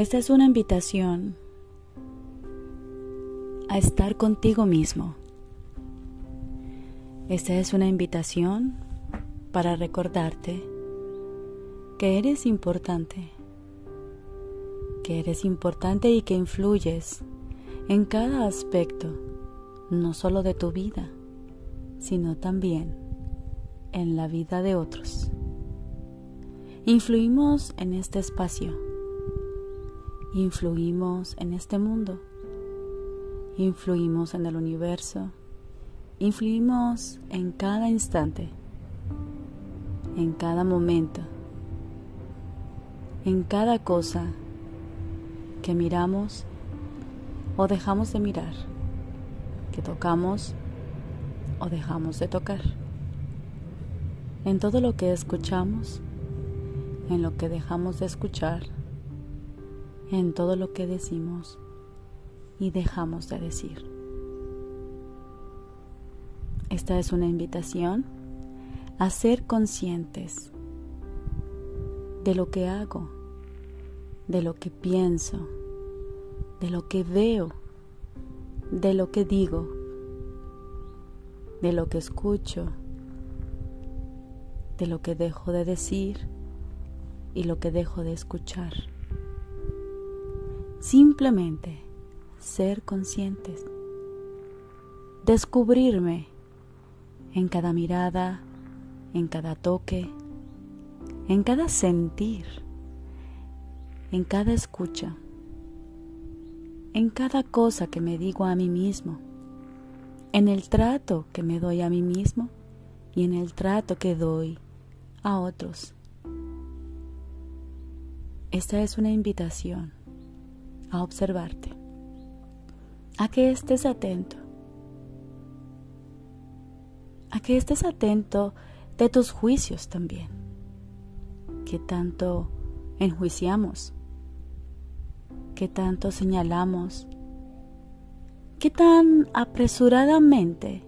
Esta es una invitación a estar contigo mismo. Esta es una invitación para recordarte que eres importante, que eres importante y que influyes en cada aspecto, no solo de tu vida, sino también en la vida de otros. Influimos en este espacio influimos en este mundo, influimos en el universo, influimos en cada instante, en cada momento, en cada cosa que miramos o dejamos de mirar, que tocamos o dejamos de tocar, en todo lo que escuchamos, en lo que dejamos de escuchar, en todo lo que decimos y dejamos de decir. Esta es una invitación a ser conscientes de lo que hago, de lo que pienso, de lo que veo, de lo que digo, de lo que escucho, de lo que dejo de decir y lo que dejo de escuchar. Simplemente ser conscientes, descubrirme en cada mirada, en cada toque, en cada sentir, en cada escucha, en cada cosa que me digo a mí mismo, en el trato que me doy a mí mismo y en el trato que doy a otros. Esta es una invitación a observarte, a que estés atento, a que estés atento de tus juicios también, que tanto enjuiciamos, que tanto señalamos, que tan apresuradamente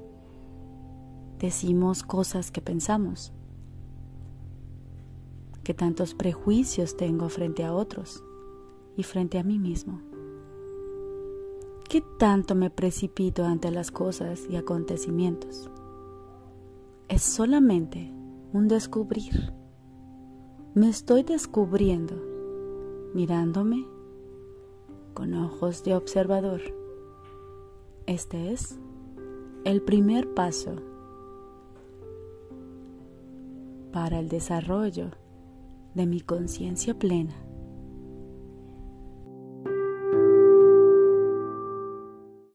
decimos cosas que pensamos, que tantos prejuicios tengo frente a otros y frente a mí mismo. ¿Qué tanto me precipito ante las cosas y acontecimientos? Es solamente un descubrir. Me estoy descubriendo, mirándome con ojos de observador. Este es el primer paso para el desarrollo de mi conciencia plena.